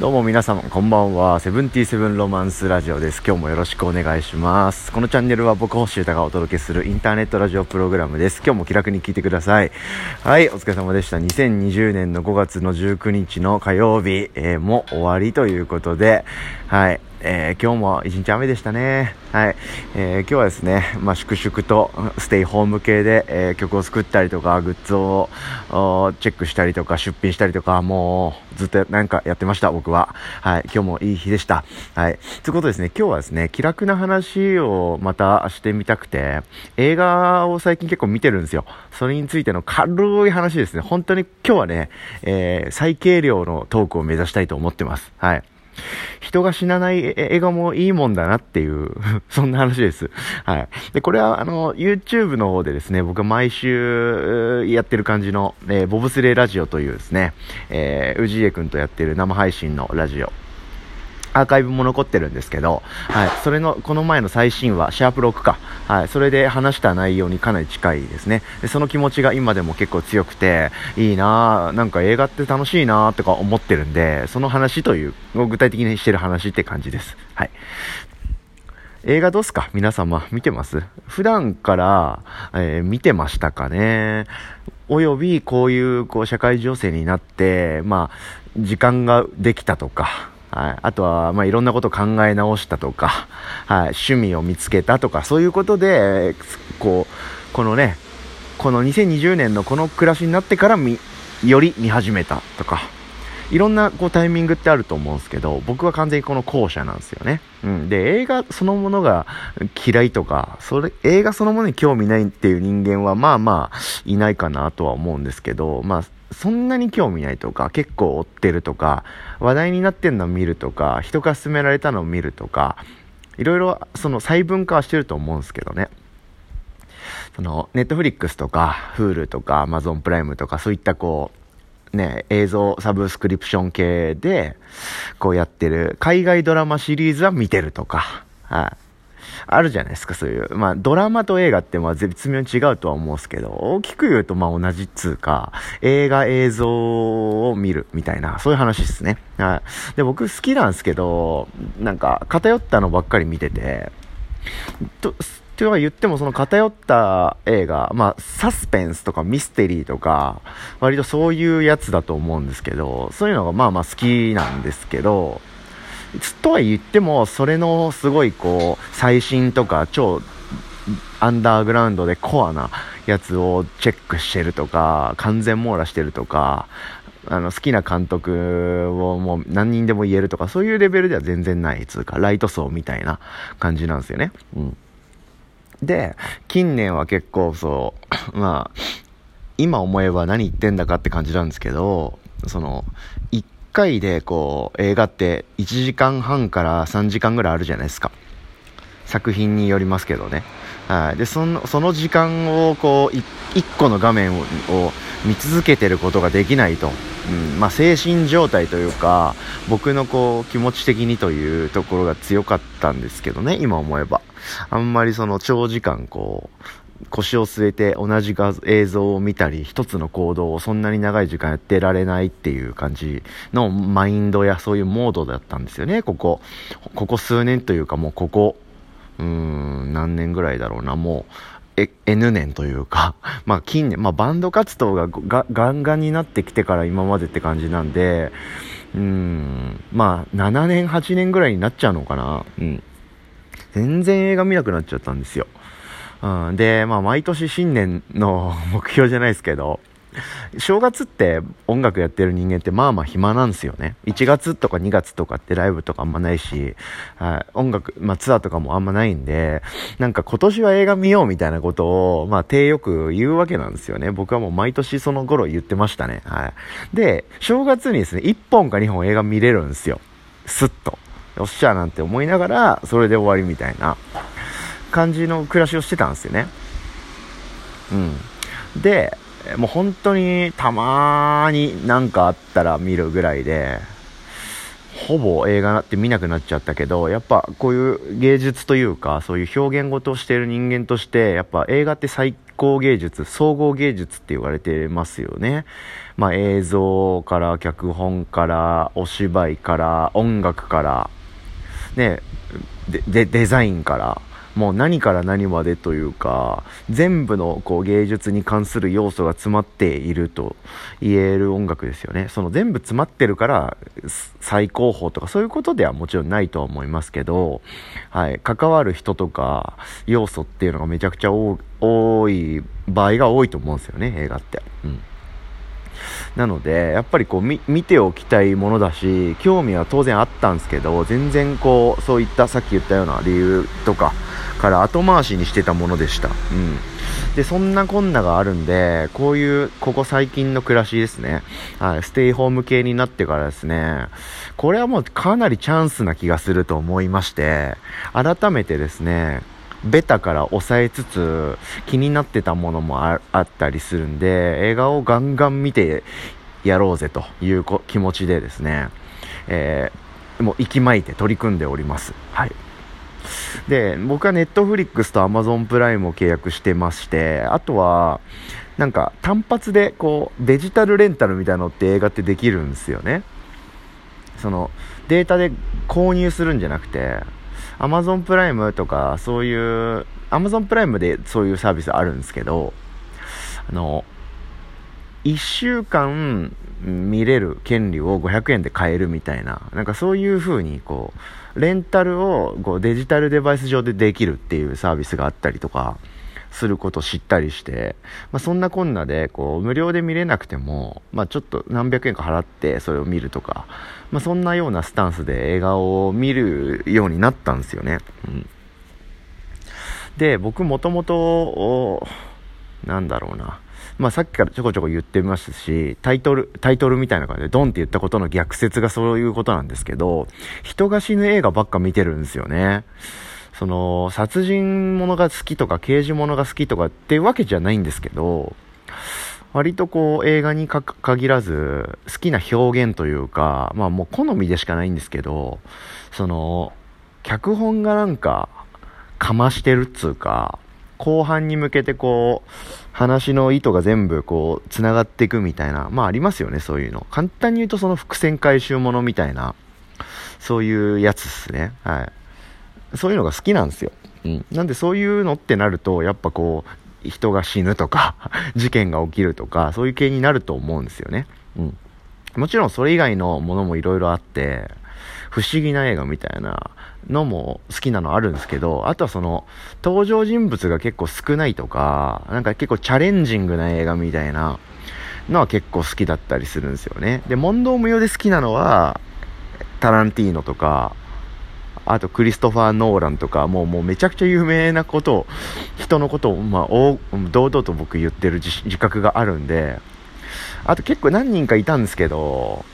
どうも皆様こんばんは。セブンティーセブンロマンスラジオです。今日もよろしくお願いします。このチャンネルは僕星歌がお届けするインターネットラジオプログラムです。今日も気楽に聞いてください。はいお疲れ様でした。2020年の5月の19日の火曜日、えー、も終わりということで。はい。えー、今日も一日雨でしたね。はい。えー、今日はですね、まあ、粛々とステイホーム系で、えー、曲を作ったりとか、グッズをチェックしたりとか、出品したりとか、もうずっとなんかやってました、僕は。はい。今日もいい日でした。はい。ということですね、今日はですね、気楽な話をまたしてみたくて、映画を最近結構見てるんですよ。それについての軽い話ですね。本当に今日はね、え最軽量のトークを目指したいと思ってます。はい。人が死なない映画もいいもんだなっていう そんな話です。はい。で、これは、あの、YouTube の方でですね、僕は毎週やってる感じの、えー、ボブスレーラジオというですね、えー、氏家くんとやってる生配信のラジオ。アーカイブも残ってるんですけど、はい、それの、この前の最新話、シャープ6か、はい、それで話した内容にかなり近いですね。でその気持ちが今でも結構強くて、いいなぁなんか映画って楽しいなぁとか思ってるんで、その話という、具体的にしてる話って感じです。はい。映画どうすか？皆様見てます？普段から、えー、見てましたかね？およびこういうこう社会情勢になって、まあ、時間ができたとか、はい、あとは、まあ、いろんなことを考え直したとか、はい、趣味を見つけたとか、そういうことで、こう、このね、この2020年のこの暮らしになってから、より見始めたとか、いろんなこうタイミングってあると思うんですけど、僕は完全にこの後者なんですよね。うん。で、映画そのものが嫌いとか、それ、映画そのものに興味ないっていう人間はまあまあいないかなとは思うんですけど、まあ、そんなに興味ないとか、結構追ってるとか、話題になってんのを見るとか、人から勧められたのを見るとか、いろいろその細分化はしてると思うんですけどね。その、ネットフリックスとか、フールとか、アマゾンプライムとか、そういったこう、ね、映像サブスクリプション系で、こうやってる、海外ドラマシリーズは見てるとか、はい。あるじゃないですか、そういう。まあ、ドラマと映画ってまあ絶妙に違うとは思うんですけど、大きく言うとまあ同じっつうか、映画映像を見るみたいな、そういう話ですね。はい。で、僕好きなんですけど、なんか偏ったのばっかり見てて、と、は言ってもその偏った映画、まあ、サスペンスとかミステリーとか、割とそういうやつだと思うんですけど、そういうのがまあまあ好きなんですけど、とは言っても、それのすごいこう、最新とか超アンダーグラウンドでコアなやつをチェックしてるとか、完全網羅してるとか、あの、好きな監督をもう何人でも言えるとか、そういうレベルでは全然ないつうか、ライト層みたいな感じなんですよね。うん。で、近年は結構そう、まあ、今思えば何言ってんだかって感じなんですけど、その、一回でこう、映画って1時間半から3時間ぐらいあるじゃないですか。作品によりますけどね。はい。で、その、その時間をこう、1個の画面を見続けてることができないと。うん、まあ、精神状態というか、僕のこう、気持ち的にというところが強かったんですけどね、今思えば。あんまりその長時間こう、腰を据えて同じ画映像を見たり、一つの行動をそんなに長い時間やってられないっていう感じのマインドやそういうモードだったんですよね、ここ。ここ数年というかもうここ、うーん、何年ぐらいだろうな、もう、え、N 年というか、まあ近年、まあバンド活動がガンガンになってきてから今までって感じなんで、うん、まあ7年、8年ぐらいになっちゃうのかな。うん。全然映画見なくなっちゃったんですよ。うん、で、まあ、毎年新年の 目標じゃないですけど、正月って音楽やってる人間ってまあまあ暇なんですよね。1月とか2月とかってライブとかあんまないし、はい、音楽、まあツアーとかもあんまないんで、なんか今年は映画見ようみたいなことを、まあ手よく言うわけなんですよね。僕はもう毎年その頃言ってましたね。はい。で、正月にですね、1本か2本映画見れるんですよ。スッと。よっしゃなんて思いながら、それで終わりみたいな。感じの暮らしをしてたんですよね。うん。で、もう本当にたまになんかあったら見るぐらいで、ほぼ映画って見なくなっちゃったけど、やっぱこういう芸術というか、そういう表現事をしている人間として、やっぱ映画って最構芸術、総合芸術って言われてますよね。まあ映像から脚本からお芝居から音楽からね、で、デザインから、もう何から何までというか、全部のこう芸術に関する要素が詰まっていると言える音楽ですよね。その全部詰まってるから最高峰とかそういうことではもちろんないとは思いますけど、はい、関わる人とか要素っていうのがめちゃくちゃ多い場合が多いと思うんですよね、映画って。うんなので、やっぱりこう見ておきたいものだし、興味は当然あったんですけど、全然こう、そういったさっき言ったような理由とかから後回しにしてたものでした。うん。で、そんなこんながあるんで、こういう、ここ最近の暮らしですね。はい、ステイホーム系になってからですね、これはもうかなりチャンスな気がすると思いまして、改めてですね、ベタから抑えつつ気になってたものもあったりするんで映画をガンガン見てやろうぜという気持ちでですね、えー、もう息巻いて取り組んでおります。はい。で、僕はネットフリックスとアマゾンプライムを契約してまして、あとは、なんか単発でこうデジタルレンタルみたいなのって映画ってできるんですよね。そのデータで購入するんじゃなくて、アマゾンプライムとか、そういう、アマゾンプライムでそういうサービスあるんですけど、あの、1週間見れる権利を500円で買えるみたいな、なんかそういう風にこう、レンタルをこうデジタルデバイス上でできるっていうサービスがあったりとか、すること知ったりして、まあ、そんなこんなでこう無料で見れなくても、まあ、ちょっと何百円か払ってそれを見るとか、まあ、そんなようなスタンスで映画を見るようになったんですよね。うん、で僕もともとなんだろうなまあ、さっきからちょこちょこ言ってましたし、タイトル、タイトルみたいな感じでドンって言ったことの逆説がそういうことなんですけど、人が死ぬ映画ばっか見てるんですよね。その、殺人者が好きとか刑事物が好きとかっていうわけじゃないんですけど、割とこう映画に限らず好きな表現というか、まあもう好みでしかないんですけど、その、脚本がなんか、かましてるっつうか、後半に向けてこう、話の意図が全部こう、繋がっていくみたいな、まあありますよね、そういうの。簡単に言うとその伏線回収ものみたいな、そういうやつっすね。はい。そういうのが好きなんですよ。うん。なんでそういうのってなると、やっぱこう、人が死ぬとか 事件が起きるとか、そういう系になると思うんですよね。うん。もちろんそれ以外のものもいろいろあって、不思議な映画みたいなのも好きなのあるんですけど、あとはその、登場人物が結構少ないとか、なんか結構チャレンジングな映画みたいなのは結構好きだったりするんですよね。で、問答無用で好きなのは、タランティーノとか、あとクリストファー・ノーランとか、もうもうめちゃくちゃ有名なことを、人のことを、まあ、堂々と僕言ってる自覚があるんで、あと結構何人かいたんですけど、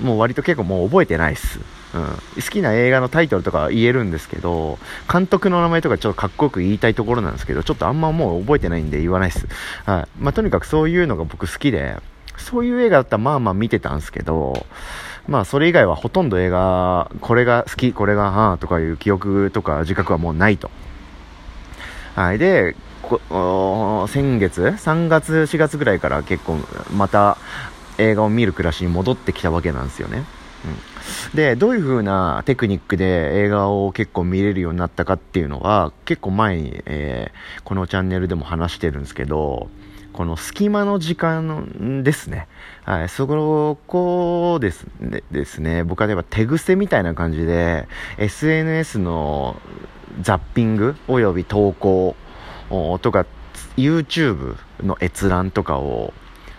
もう割と結構もう覚えてないっす。うん、好きな映画のタイトルとか言えるんですけど、監督の名前とかちょっとかっこよく言いたいところなんですけど、ちょっとあんまもう覚えてないんで言わないっす。はい。まあ、とにかくそういうのが僕好きで、そういう映画だったらまあまあ見てたんですけど、まあそれ以外はほとんど映画、これが好き、これがはあとかいう記憶とか自覚はもうないと。はい。で、先月 ?3 月、4月ぐらいから結構また映画を見る暮らしに戻ってきたわけなんですよね。うん、で、どういう風なテクニックで映画を結構見れるようになったかっていうのは結構前に、えー、このチャンネルでも話してるんですけど、この隙間の時間ですね。はい、そこですね、ですね僕は例えば手癖みたいな感じで、SNS のザッピングおよび投稿とか、YouTube の閲覧とかを、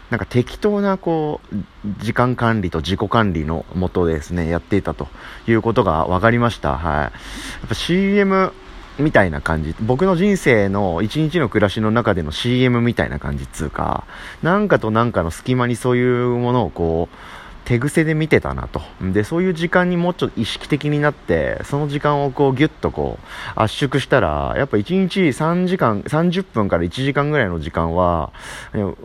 なんか適当なこう、時間管理と自己管理のもとですね、やっていたということが分かりました。はい。やっぱ CM みたいな感じ。僕の人生の一日の暮らしの中での CM みたいな感じっつうか、なんかとなんかの隙間にそういうものをこう、手癖で見てたなと。で、そういう時間にもうちょっと意識的になって、その時間をこうギュッとこう圧縮したら、やっぱ1日3時間、30分から1時間ぐらいの時間は、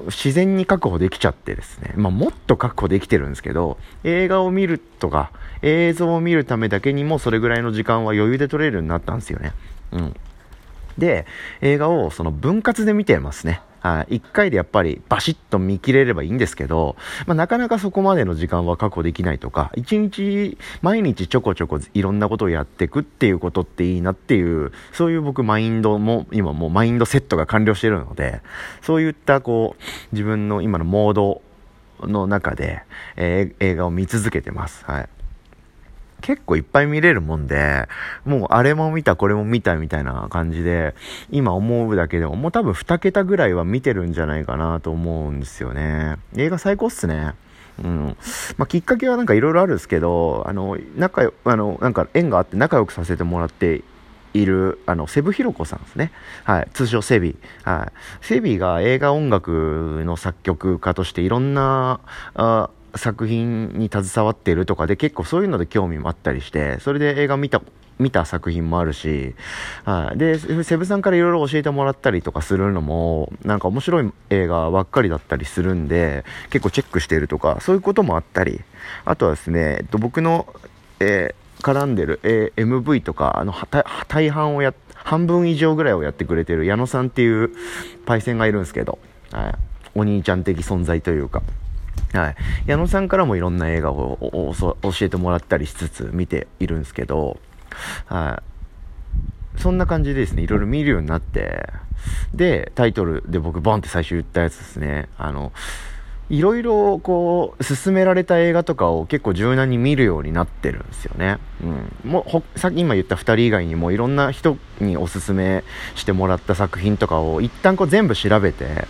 自然に確保できちゃってですね。まあもっと確保できてるんですけど、映画を見るとか、映像を見るためだけにもそれぐらいの時間は余裕で取れるようになったんですよね。うん。で、映画をその分割で見てますね。はい。一回でやっぱりバシッと見切れればいいんですけど、まあ、なかなかそこまでの時間は確保できないとか、一日、毎日ちょこちょこいろんなことをやっていくっていうことっていいなっていう、そういう僕マインドも、今もうマインドセットが完了してるので、そういったこう、自分の今のモードの中で、えー、映画を見続けてます。はい。結構いっぱい見れるもんで、もうあれも見た、これも見たみたいな感じで、今思うだけでももう多分2桁ぐらいは見てるんじゃないかなと思うんですよね。映画最高っすね。うん。まあ、きっかけはなんかいろいろあるんですけど、あの、仲良、あの、なんか縁があって仲良くさせてもらっている、あの、セブヒロコさんですね。はい。通称セビ。はい。セビが映画音楽の作曲家としていろんな、あ作品に携わってるとかで結構そういうので興味もあったりして、それで映画見た、見た作品もあるし、はい。で、セブさんからいろいろ教えてもらったりとかするのも、なんか面白い映画ばっかりだったりするんで、結構チェックしてるとか、そういうこともあったり、あとはですね、えっと、僕の、えー、絡んでる、えー、MV とか、あの、大半をや、半分以上ぐらいをやってくれてる矢野さんっていうパイセンがいるんですけど、はい。お兄ちゃん的存在というか、はい。矢野さんからもいろんな映画を教えてもらったりしつつ見ているんですけど、はい。そんな感じでですね、いろいろ見るようになって、で、タイトルで僕ボンって最初言ったやつですね、あの、いろいろこう、勧められた映画とかを結構柔軟に見るようになってるんですよね。うん。もう、さっき今言った2人以外にもいろんな人におすすめしてもらった作品とかを一旦こう全部調べて、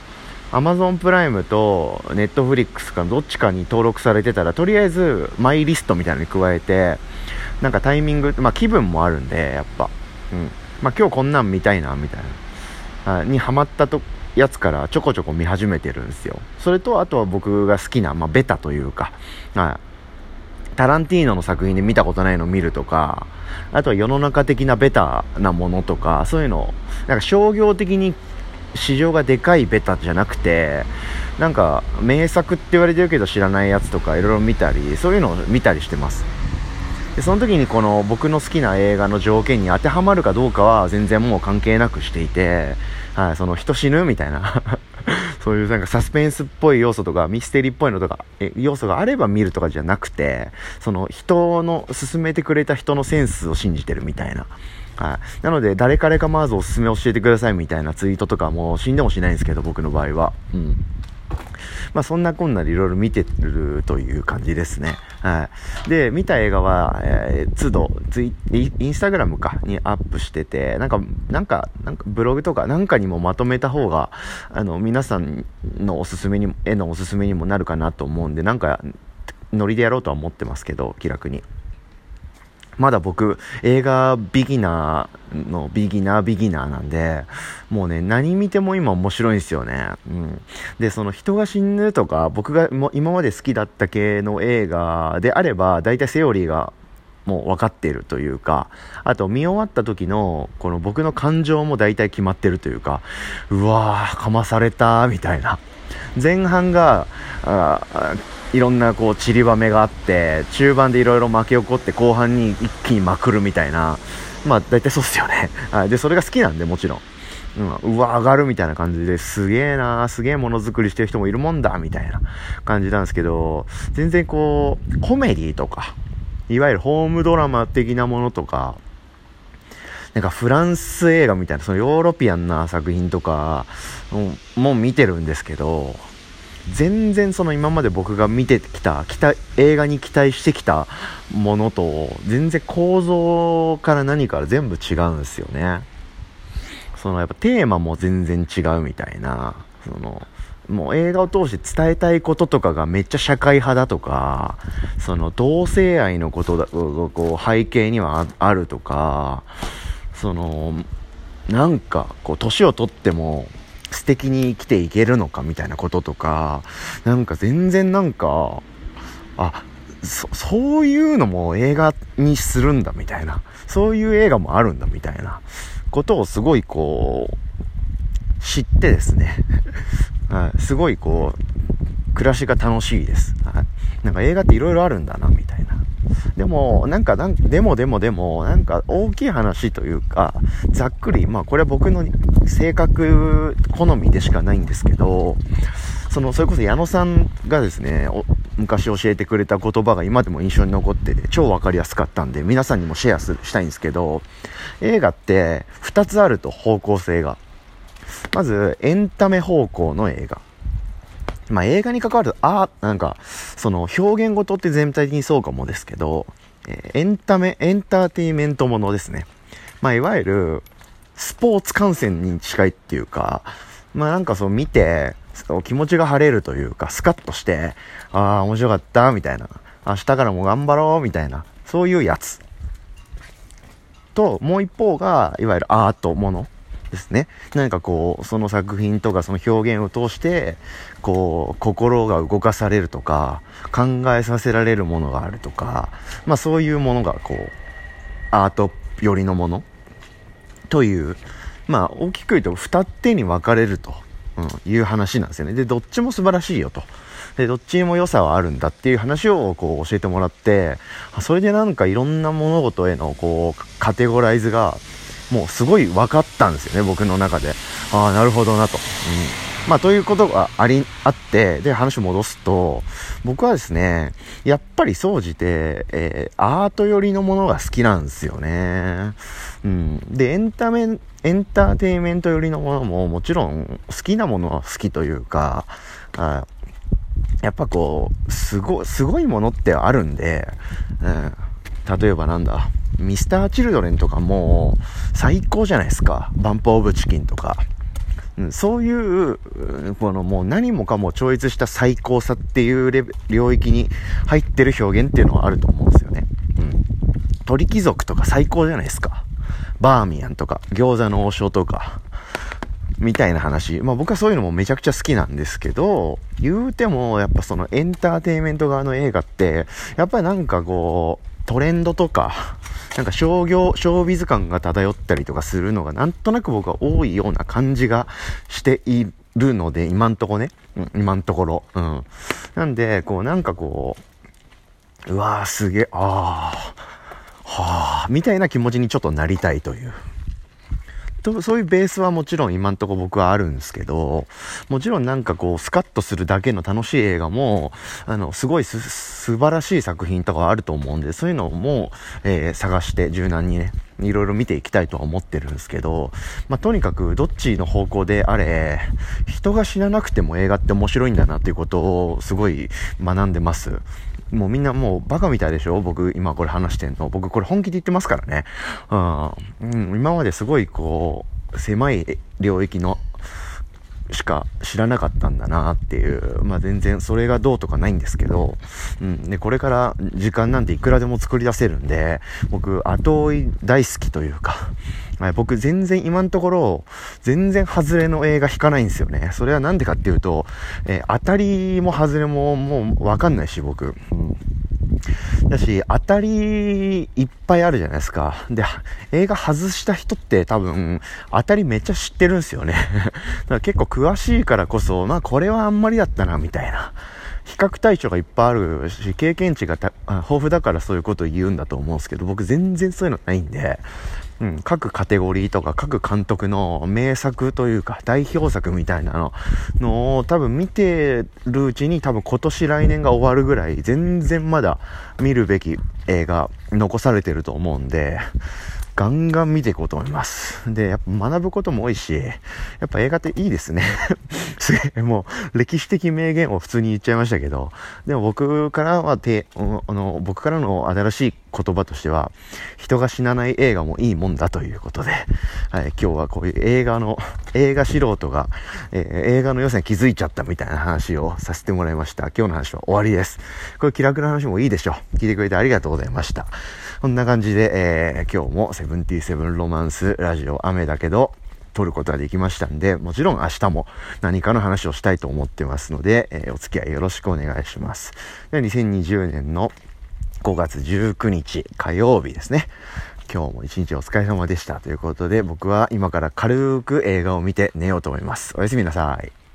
Amazon プライムと Netflix かどっちかに登録されてたら、とりあえずマイリストみたいなのに加えて、なんかタイミング、まあ気分もあるんで、やっぱ。うん。まあ今日こんなん見たいな、みたいな。にハマったと、やつからちょこちょこ見始めてるんですよ。それと、あとは僕が好きな、まあベタというか、はい。タランティーノの作品で見たことないのを見るとか、あとは世の中的なベタなものとか、そういうのを、なんか商業的に市場がでかいベタじゃなくて、なんか名作って言われてるけど知らないやつとかいろいろ見たり、そういうのを見たりしてます。で、その時にこの僕の好きな映画の条件に当てはまるかどうかは全然もう関係なくしていて、はい、その人死ぬみたいな そういうなんかサスペンスっぽい要素とかミステリーっぽいのとか、え要素があれば見るとかじゃなくて、その人の進めてくれた人のセンスを信じてるみたいな。はい。なので、誰彼かまずおすすめ教えてくださいみたいなツイートとかも死んでもしないんですけど、僕の場合は。うん。まあそんなこんなでいろいろ見てるという感じですね。はい。で、見た映画は、えー、都度、ツイ、インスタグラムか、にアップしてて、なんか、なんか、なんかブログとかなんかにもまとめた方が、あの、皆さんのおすすめにも、絵のおすすめにもなるかなと思うんで、なんか、ノリでやろうとは思ってますけど、気楽に。まだ僕、映画ビギナーのビギナービギナーなんで、もうね、何見ても今面白いんですよね。うん。で、その人が死ぬとか、僕がも今まで好きだった系の映画であれば、大体セオリーがもう分かっているというか、あと見終わった時の、この僕の感情も大体決まってるというか、うわー、かまされたみたいな。前半が、いろんなこう散りばめがあって中盤でいろいろ巻き起こって後半に一気にまくるみたいな。まあ大体そうっすよね、はい、でそれが好きなんでもちろん。うん、うわ、上がるみたいな感じですげえなすげえものづくりしてる人もいるもんだみたいな。感じなんですけど、全然こう、コメディとか、いわゆるホームドラマ的なものとか、なんかフランス映画みたいな、そのヨーロピアンな作品とかも見てるんですけど、全然その今まで僕が見てきた期待映画に期待してきたものと全然構造から何から全部違うんですよね。そのやっぱテーマも全然違うみたいな。そのもう映画を通して伝えたいこととかがめっちゃ社会派だとかその同性愛のことだこう背景にはあるとかそのなんかこう年を取っても素敵に生きていけるのかみたいなこととか、なんか全然なんか、あ、そ、そういうのも映画にするんだみたいな、そういう映画もあるんだみたいな。ことをすごいこう、知ってですね、はい、すごいこう、暮らしが楽しいです。はい、なんか映画って色々あるんだな、みたいな。でも、なんか、でもでもでも、なんか大きい話というか、ざっくり、まあこれは僕の性格、好みでしかないんですけど、その、それこそ矢野さんがですね、昔教えてくれた言葉が今でも印象に残ってて、超わかりやすかったんで、皆さんにもシェアしたいんですけど、映画って2つあると、方向性が。まず、エンタメ方向の映画。まあ、映画に関わると、あなんか、その表現ごとって全体的にそうかもですけど、えー、エンタメ、エンターテイメントものですね。まあ、いわゆる、スポーツ観戦に近いっていうか、まあなんかそう見て、気持ちが晴れるというか、スカッとして、ああ、面白かった、みたいな。明日からも頑張ろう、みたいな。そういうやつ。と、もう一方が、いわゆるアートもの。ですね。何かこう、その作品とかその表現を通して、こう、心が動かされるとか、考えさせられるものがあるとか、まあそういうものがこう、アート寄りのものという、まあ大きく言うと二手に分かれると、うん、いう話なんですよね。で、どっちも素晴らしいよと。で、どっちにも良さはあるんだっていう話をこう教えてもらって、それでなんかいろんな物事へのこう、カテゴライズが、もうすごい分かったんですよね、僕の中で。ああ、なるほどなと。うん。まあ、ということがあり、あって、で、話を戻すと、僕はですね、やっぱり総じて、えー、アート寄りのものが好きなんですよね。うん。で、エンタメ、エンターテインメント寄りのものももちろん好きなものは好きというか、あやっぱこう、すご、すごいものってあるんで、うん。例えばなんだ、ミスターチルドレンとかも最高じゃないですか。バンプオブチキンとか。うん、そういう、このもう何もかも超越した最高さっていうレ領域に入ってる表現っていうのはあると思うんですよね。うん。鳥貴族とか最高じゃないですか。バーミヤンとか、餃子の王将とか、みたいな話。まあ僕はそういうのもめちゃくちゃ好きなんですけど、言うてもやっぱそのエンターテインメント側の映画って、やっぱりなんかこう、トレンドとか、なんか商業、ショービズ感が漂ったりとかするのがなんとなく僕は多いような感じがしているので、今んとこね。うん、今んところ。うん。なんで、こうなんかこう、うわーすげえ、あー、はあ、みたいな気持ちにちょっとなりたいという。と、そういうベースはもちろん今んとこ僕はあるんですけど、もちろんなんかこう、スカッとするだけの楽しい映画も、あの、すごいす、素晴らしい作品とかあると思うんで、そういうのも、えー、探して柔軟にね、いろいろ見ていきたいとは思ってるんですけど、まあ、とにかくどっちの方向であれ、人が死ななくても映画って面白いんだなっていうことをすごい学んでます。もうみんなもうバカみたいでしょ？僕今これ話してんの。僕これ本気で言ってますからね。うん、今まですごいこう、狭い領域のしか知らなかったんだなっていう、まあ全然それがどうとかないんですけど、うん、で、これから時間なんていくらでも作り出せるんで、僕、後追い大好きというか、はい、僕全然今のところ、全然外れの映画引かないんですよね。それはなんでかっていうと、えー、当たりも外れももうわかんないし、僕。うんだし、当たりいっぱいあるじゃないですか。で、映画外した人って多分、当たりめっちゃ知ってるんですよね。だから結構詳しいからこそ、まあこれはあんまりだったな、みたいな。比較対象がいっぱいあるし、経験値が豊富だからそういうことを言うんだと思うんですけど、僕全然そういうのないんで、うん、各カテゴリーとか各監督の名作というか代表作みたいなののを多分見てるうちに多分今年来年が終わるぐらい全然まだ見るべき映画残されてると思うんで、ガンガン見ていこうと思います。で、やっぱ学ぶことも多いし、やっぱ映画っていいですね。すげえ、もう歴史的名言を普通に言っちゃいましたけど、でも僕からはて、あの、僕からの新しい言葉としては、人が死なない映画もいいもんだということで、はい、今日はこういう映画の、映画素人が、えー、映画の良さに気づいちゃったみたいな話をさせてもらいました。今日の話は終わりです。これ気楽な話もいいでしょう。聞いてくれてありがとうございました。こんな感じで、えー、今日もセブンティーセブンロマンスラジオ雨だけど、撮ることができましたんで、もちろん明日も何かの話をしたいと思ってますので、えー、お付き合いよろしくお願いします。では2020年の5月19日火曜日ですね。今日も一日お疲れ様でしたということで僕は今から軽く映画を見て寝ようと思います。おやすみなさい。